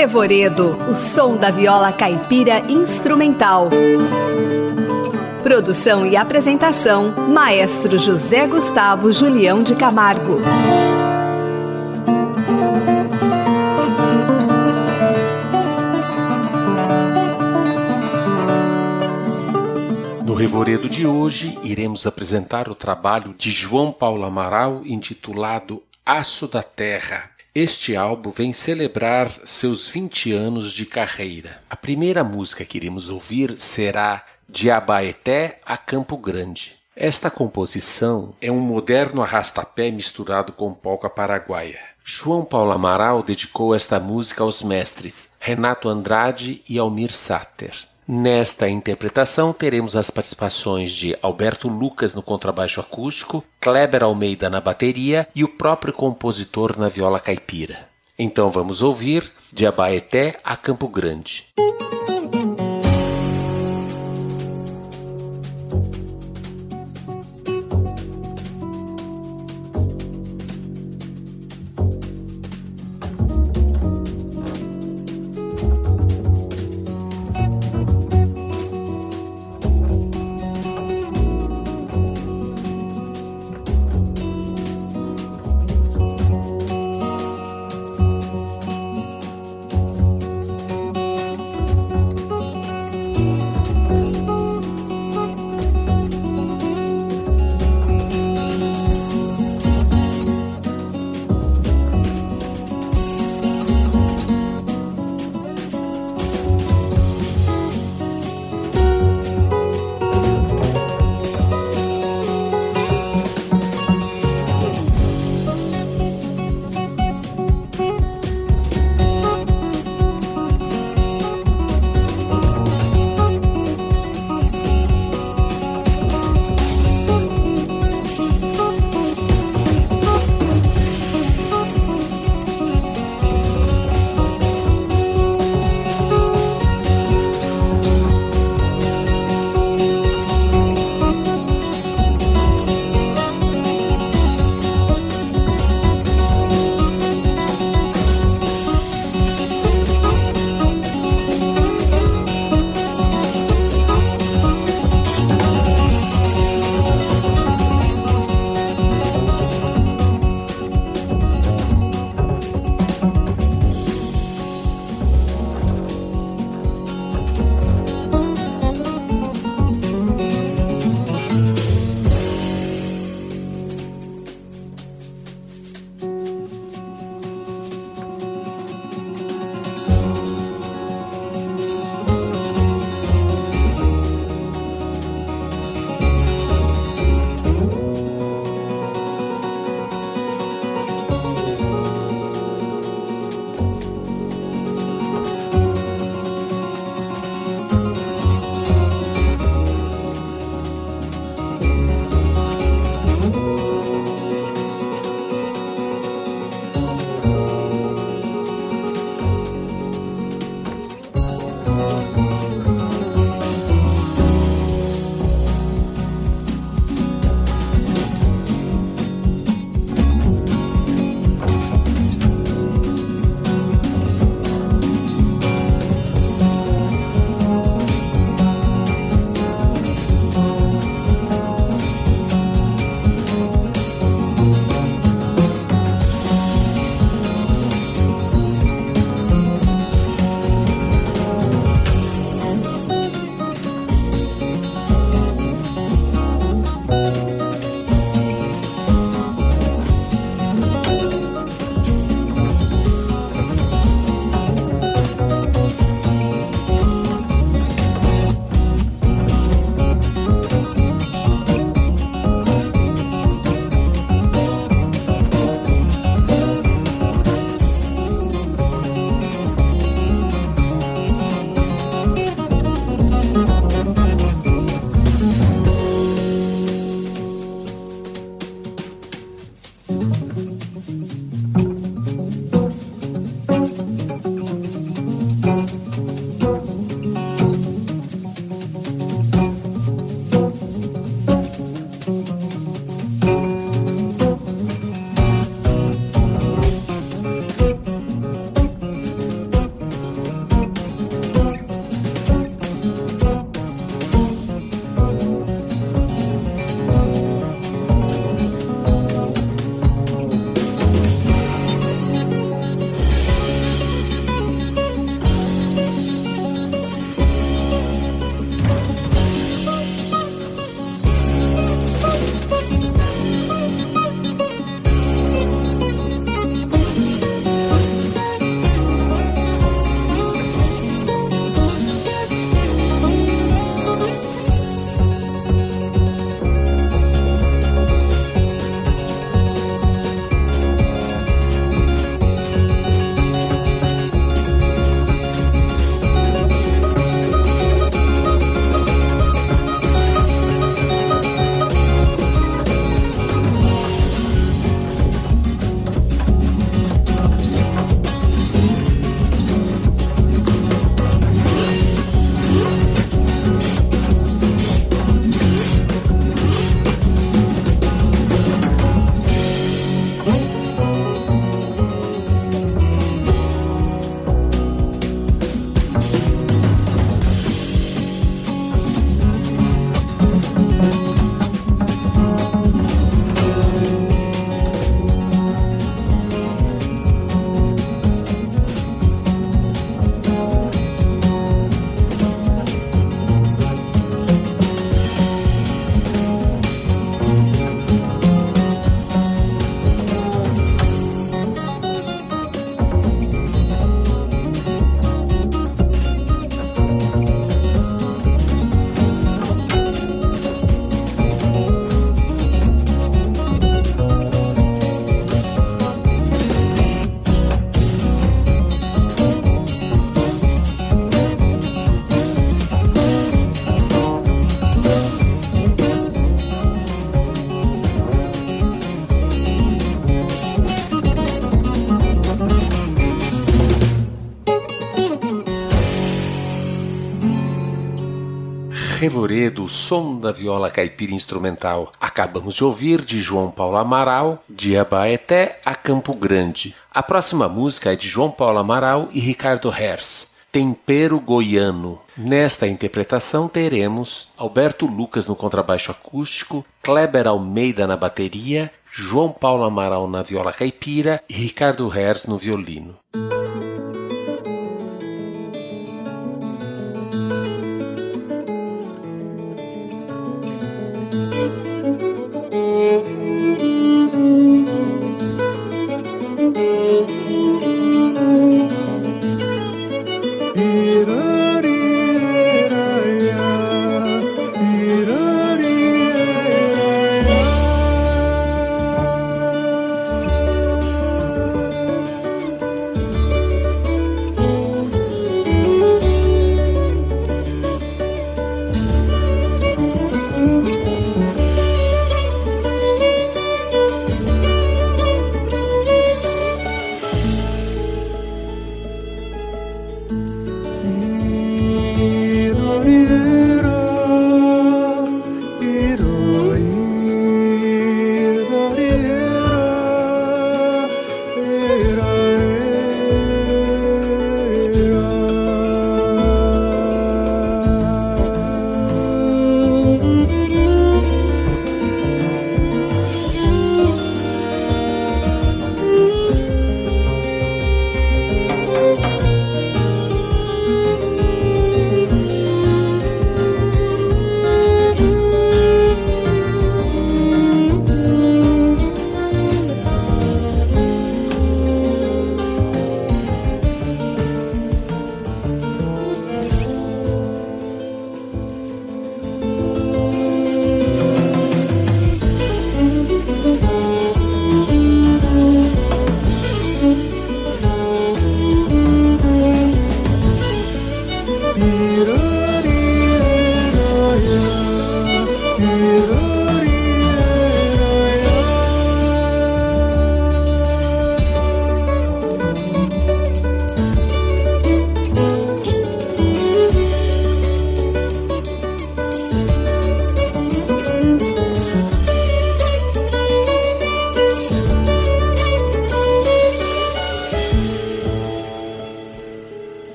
Revoredo, o som da viola caipira instrumental. Produção e apresentação: Maestro José Gustavo Julião de Camargo. No Revoredo de hoje, iremos apresentar o trabalho de João Paulo Amaral intitulado Aço da Terra. Este álbum vem celebrar seus 20 anos de carreira. A primeira música que iremos ouvir será De Abaeté a Campo Grande. Esta composição é um moderno arrastapé misturado com polca paraguaia. João Paulo Amaral dedicou esta música aos mestres Renato Andrade e Almir Sater. Nesta interpretação teremos as participações de Alberto Lucas no contrabaixo acústico, Kleber Almeida na bateria e o próprio compositor na viola caipira. Então vamos ouvir de Abaeté a Campo Grande. Revoredo, o som da viola caipira instrumental. Acabamos de ouvir de João Paulo Amaral, de Abaeté a Campo Grande. A próxima música é de João Paulo Amaral e Ricardo Hers. Tempero Goiano. Nesta interpretação teremos Alberto Lucas no contrabaixo acústico, Kleber Almeida na bateria, João Paulo Amaral na viola caipira e Ricardo Hers no violino.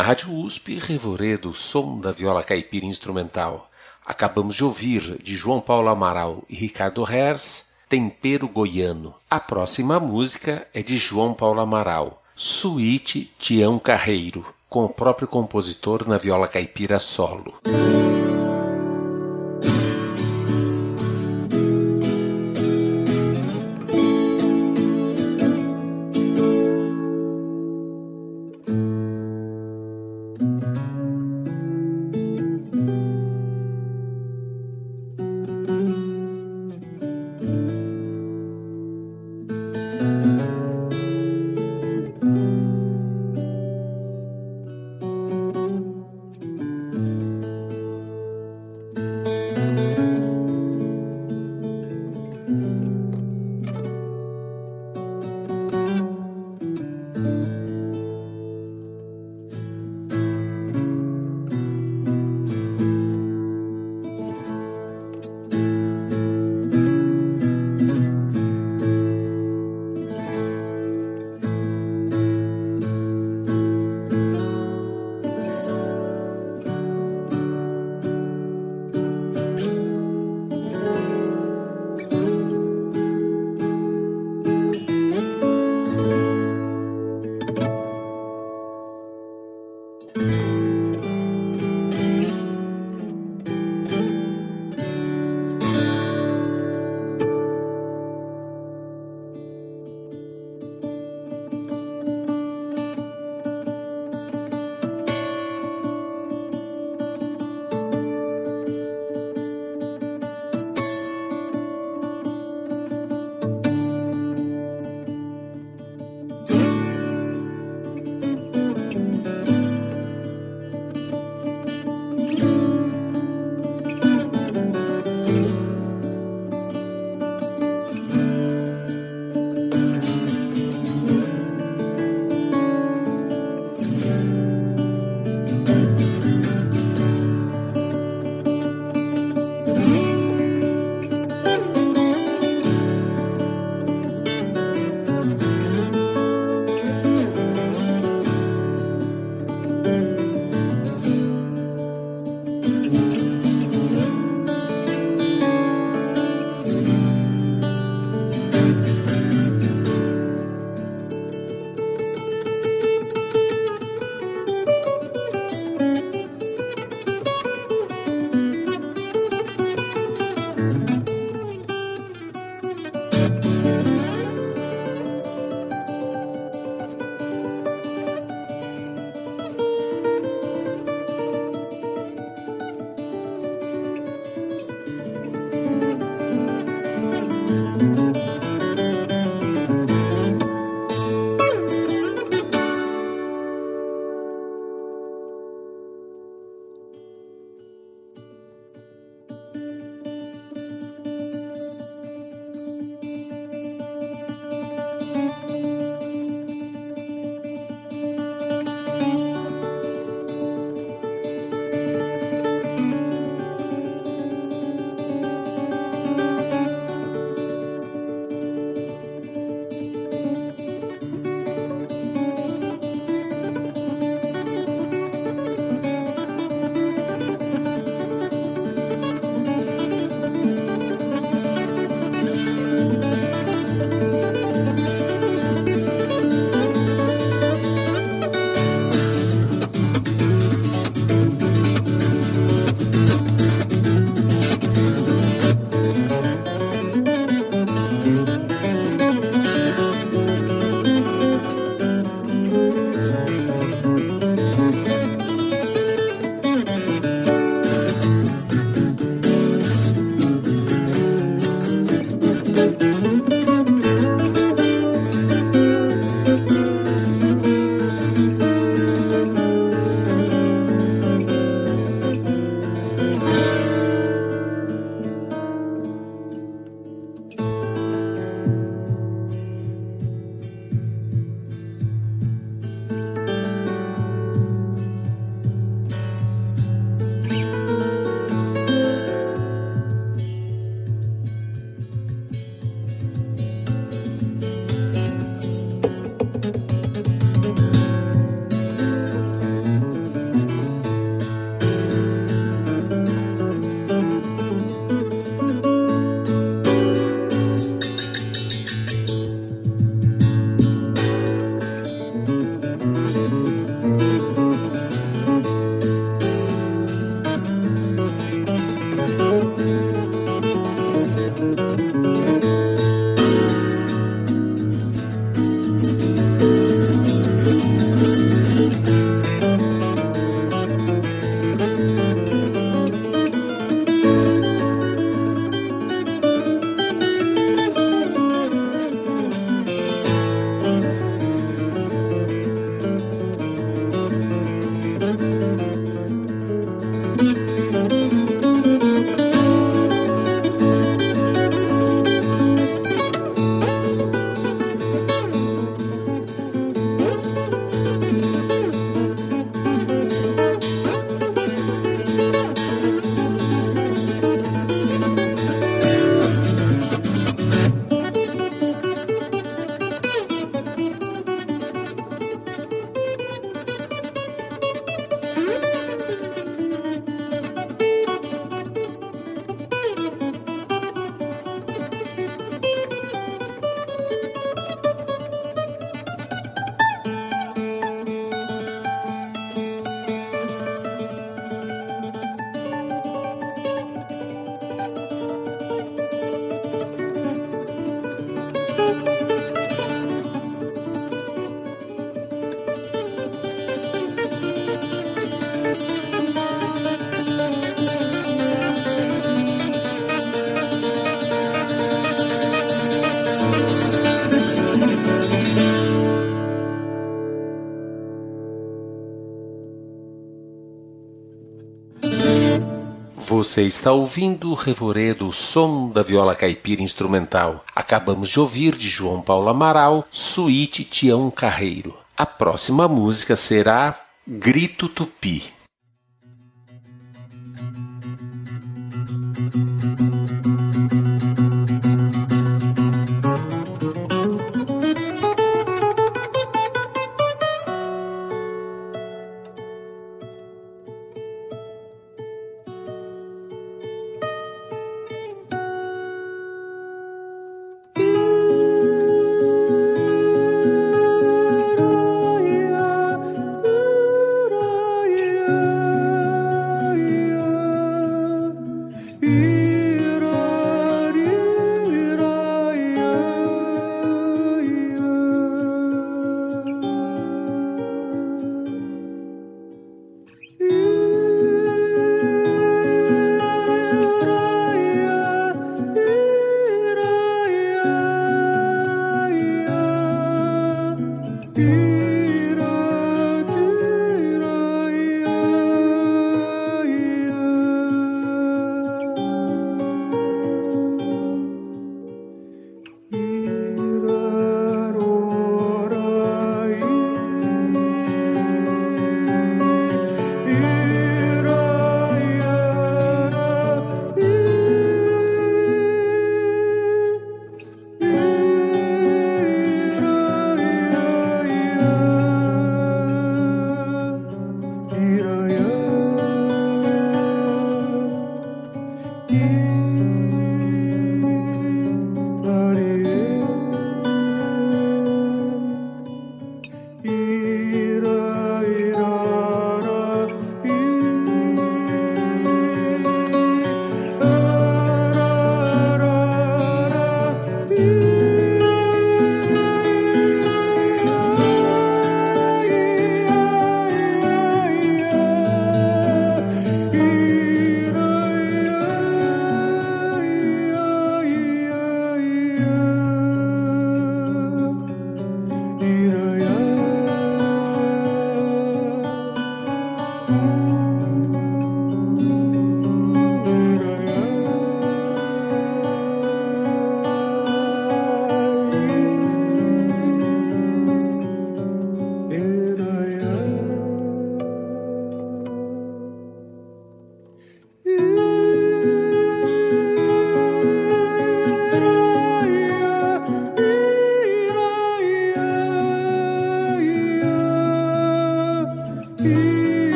Na Rádio USP, Revoredo, som da viola caipira instrumental. Acabamos de ouvir, de João Paulo Amaral e Ricardo Hers, Tempero Goiano. A próxima música é de João Paulo Amaral, Suíte Tião Carreiro, com o próprio compositor na viola caipira solo. Você está ouvindo o revoredo o som da viola caipira instrumental. Acabamos de ouvir de João Paulo Amaral, Suíte Tião Carreiro. A próxima música será Grito Tupi.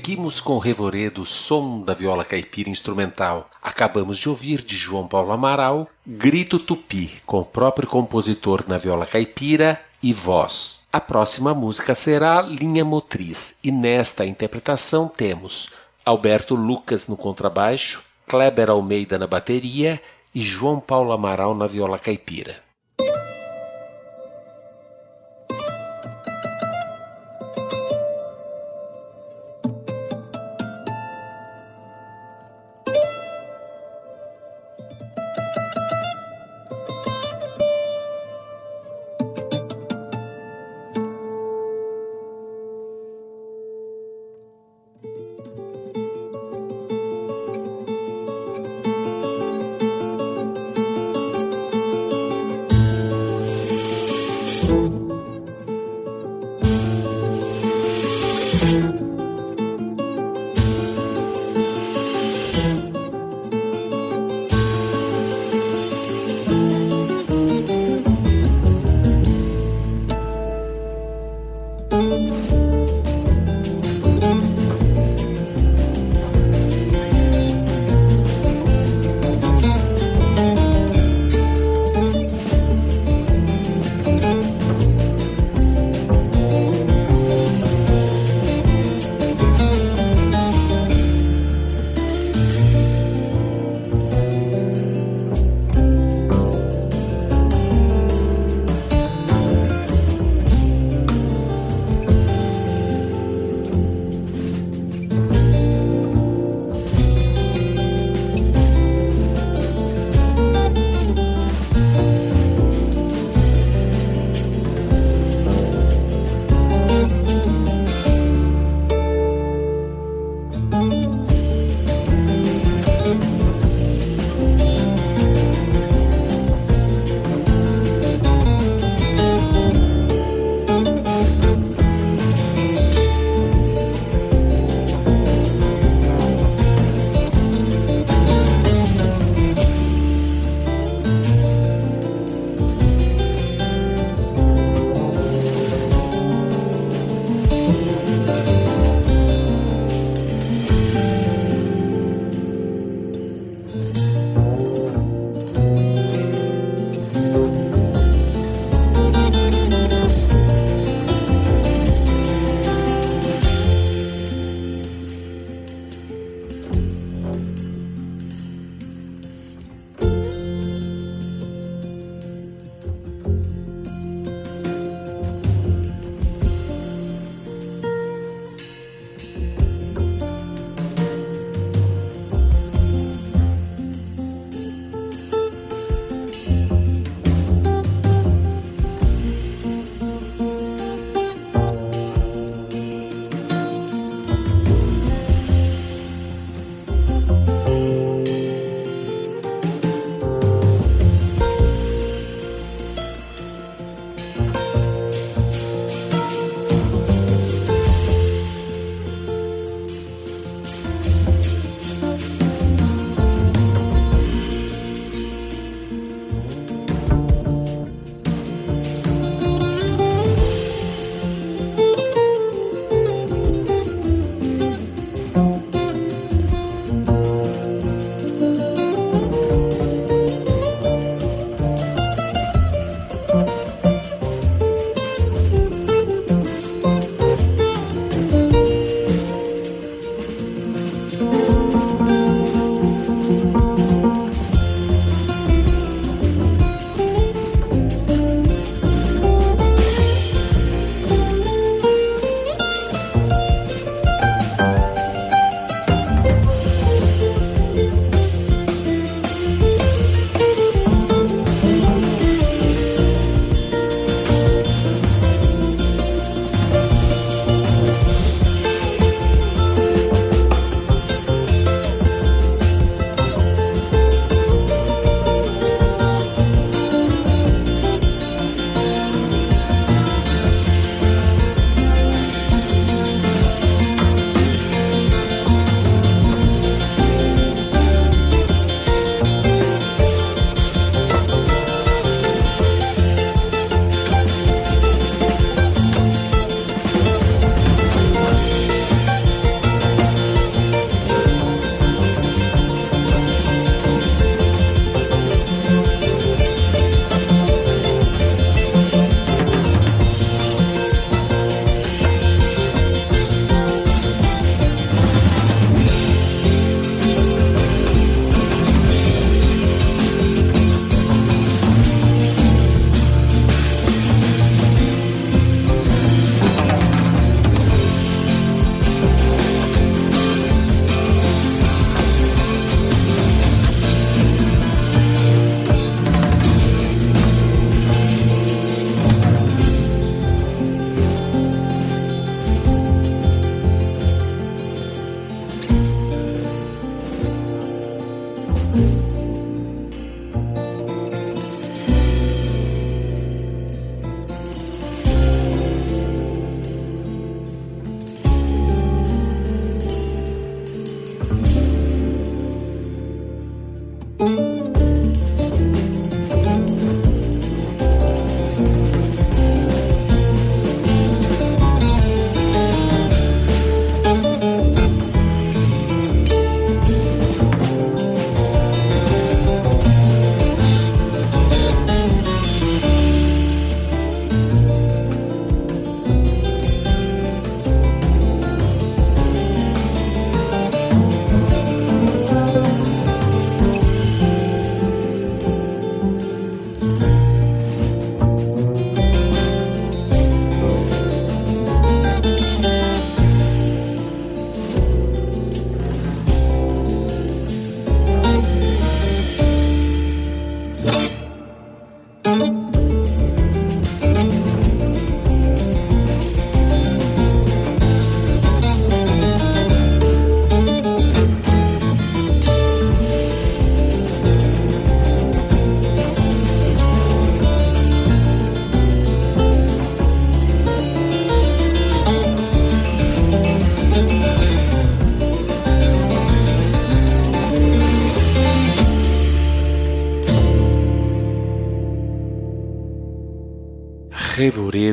Seguimos com o revoredo som da viola caipira instrumental. Acabamos de ouvir de João Paulo Amaral Grito Tupi, com o próprio compositor na viola caipira e voz. A próxima música será Linha Motriz, e nesta interpretação temos Alberto Lucas no contrabaixo, Kleber Almeida na bateria e João Paulo Amaral na viola caipira.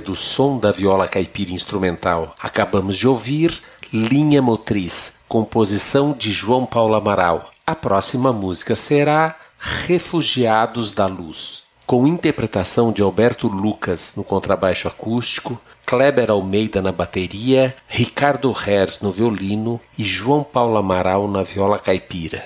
Revoredo som da viola caipira instrumental. Acabamos de ouvir Linha Motriz, composição de João Paulo Amaral. A próxima música será Refugiados da Luz, com interpretação de Alberto Lucas no contrabaixo acústico, Kleber Almeida na bateria, Ricardo Herz no violino e João Paulo Amaral na viola caipira.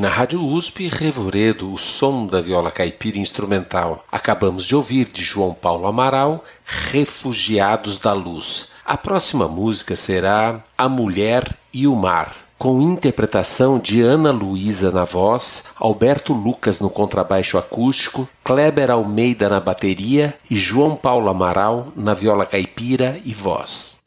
Na Rádio USP, Revoredo, o som da viola caipira instrumental. Acabamos de ouvir de João Paulo Amaral, Refugiados da Luz. A próxima música será A Mulher e o Mar, com interpretação de Ana Luísa na voz, Alberto Lucas no contrabaixo acústico, Kleber Almeida na bateria e João Paulo Amaral na viola caipira e voz.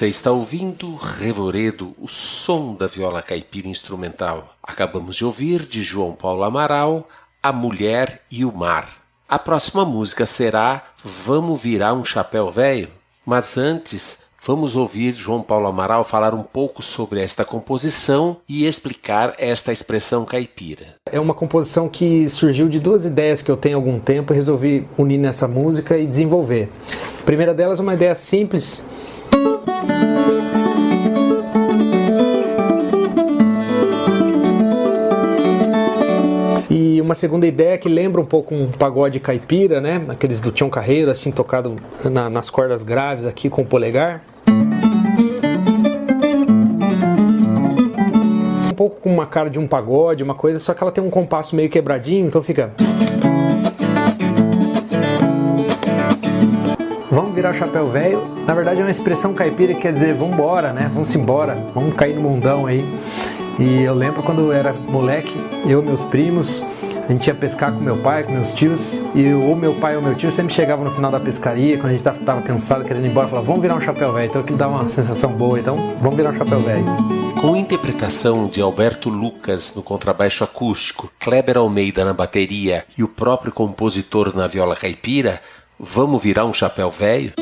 Você está ouvindo Revoredo, o som da viola caipira instrumental. Acabamos de ouvir de João Paulo Amaral, A Mulher e o Mar. A próxima música será Vamos Virar um Chapéu Velho? Mas antes, Vamos ouvir João Paulo Amaral falar um pouco sobre esta composição e explicar esta expressão caipira. É uma composição que surgiu de duas ideias que eu tenho há algum tempo e resolvi unir nessa música e desenvolver. A primeira delas é uma ideia simples E uma segunda ideia que lembra um pouco um pagode caipira, né? Aqueles do Tião Carreiro, assim, tocado na, nas cordas graves aqui com o polegar. Um pouco com uma cara de um pagode, uma coisa, só que ela tem um compasso meio quebradinho, então fica. Vamos virar chapéu velho. Na verdade é uma expressão caipira que quer dizer vambora, né? Vamos embora, vamos cair no mundão aí. E eu lembro quando eu era moleque, eu e meus primos, a gente ia pescar com meu pai, com meus tios, e ou meu pai ou meu tio sempre chegava no final da pescaria, quando a gente estava cansado, querendo ir embora, falava, vamos virar um chapéu velho. Então aquilo dá uma sensação boa, então vamos virar um chapéu velho. Com interpretação de Alberto Lucas no contrabaixo acústico, Kleber Almeida na bateria e o próprio compositor na viola caipira, vamos virar um chapéu velho?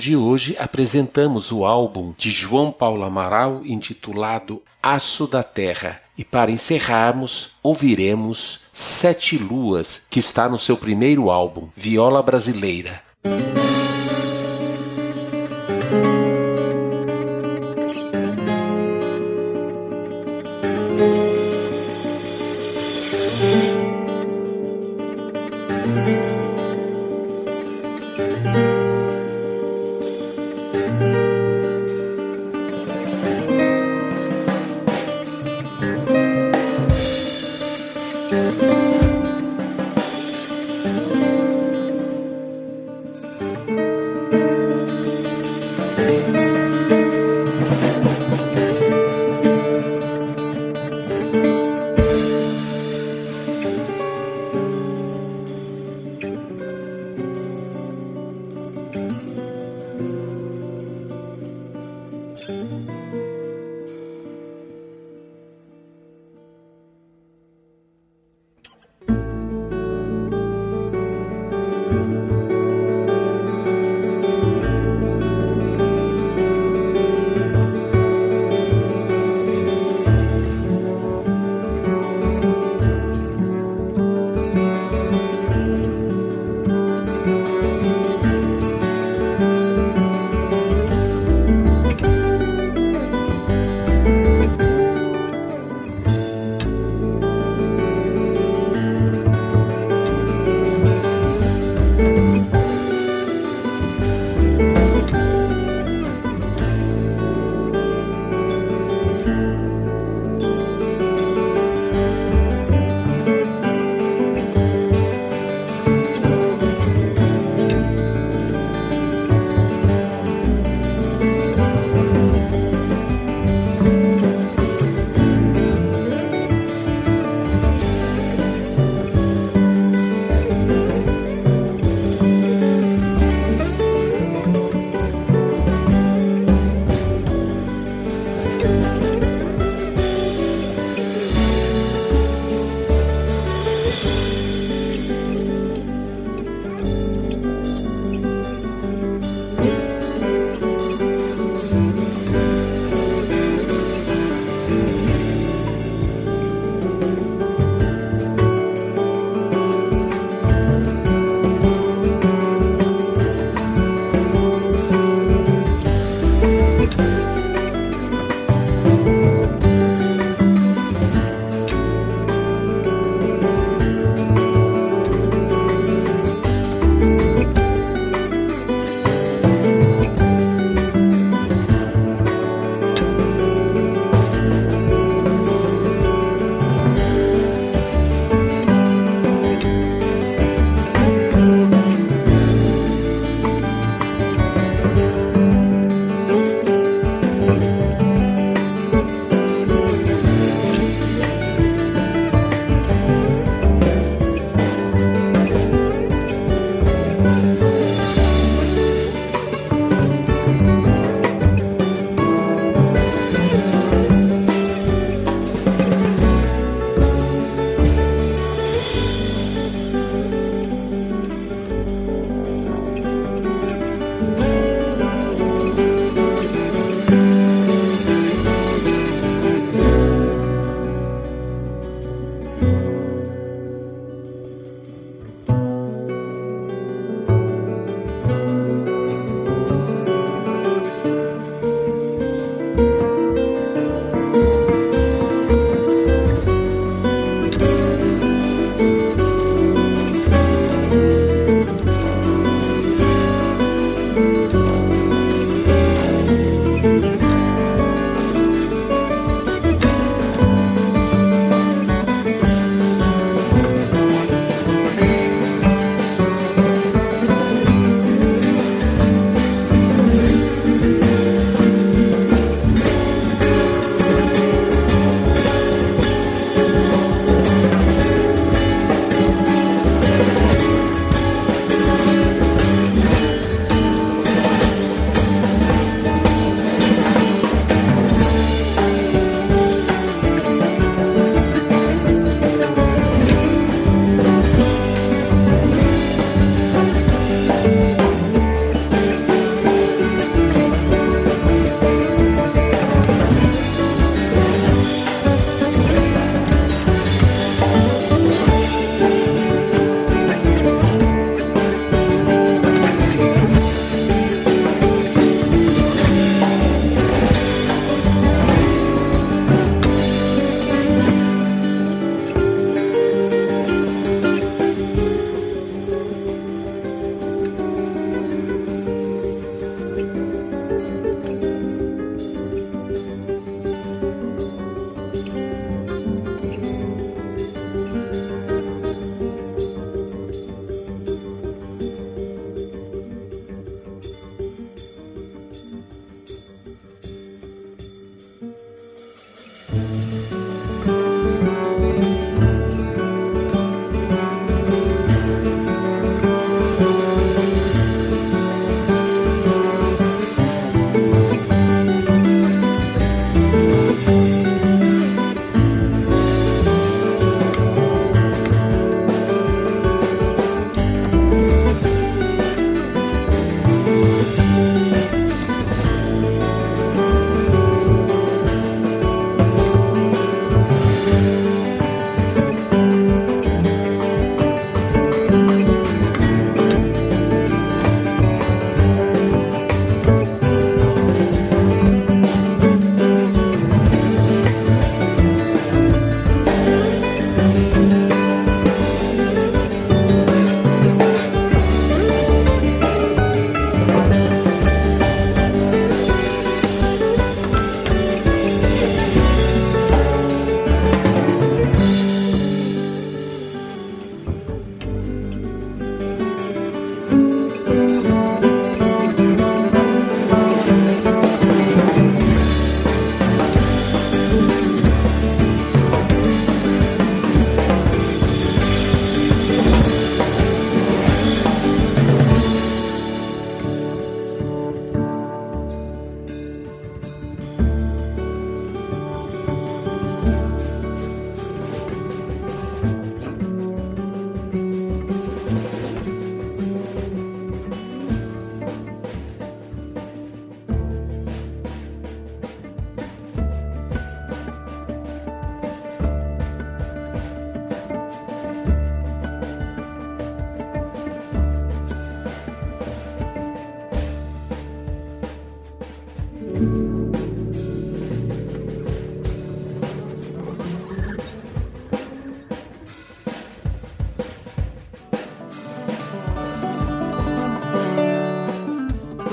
De hoje apresentamos o álbum de João Paulo Amaral intitulado Aço da Terra e para encerrarmos ouviremos Sete Luas, que está no seu primeiro álbum, Viola Brasileira.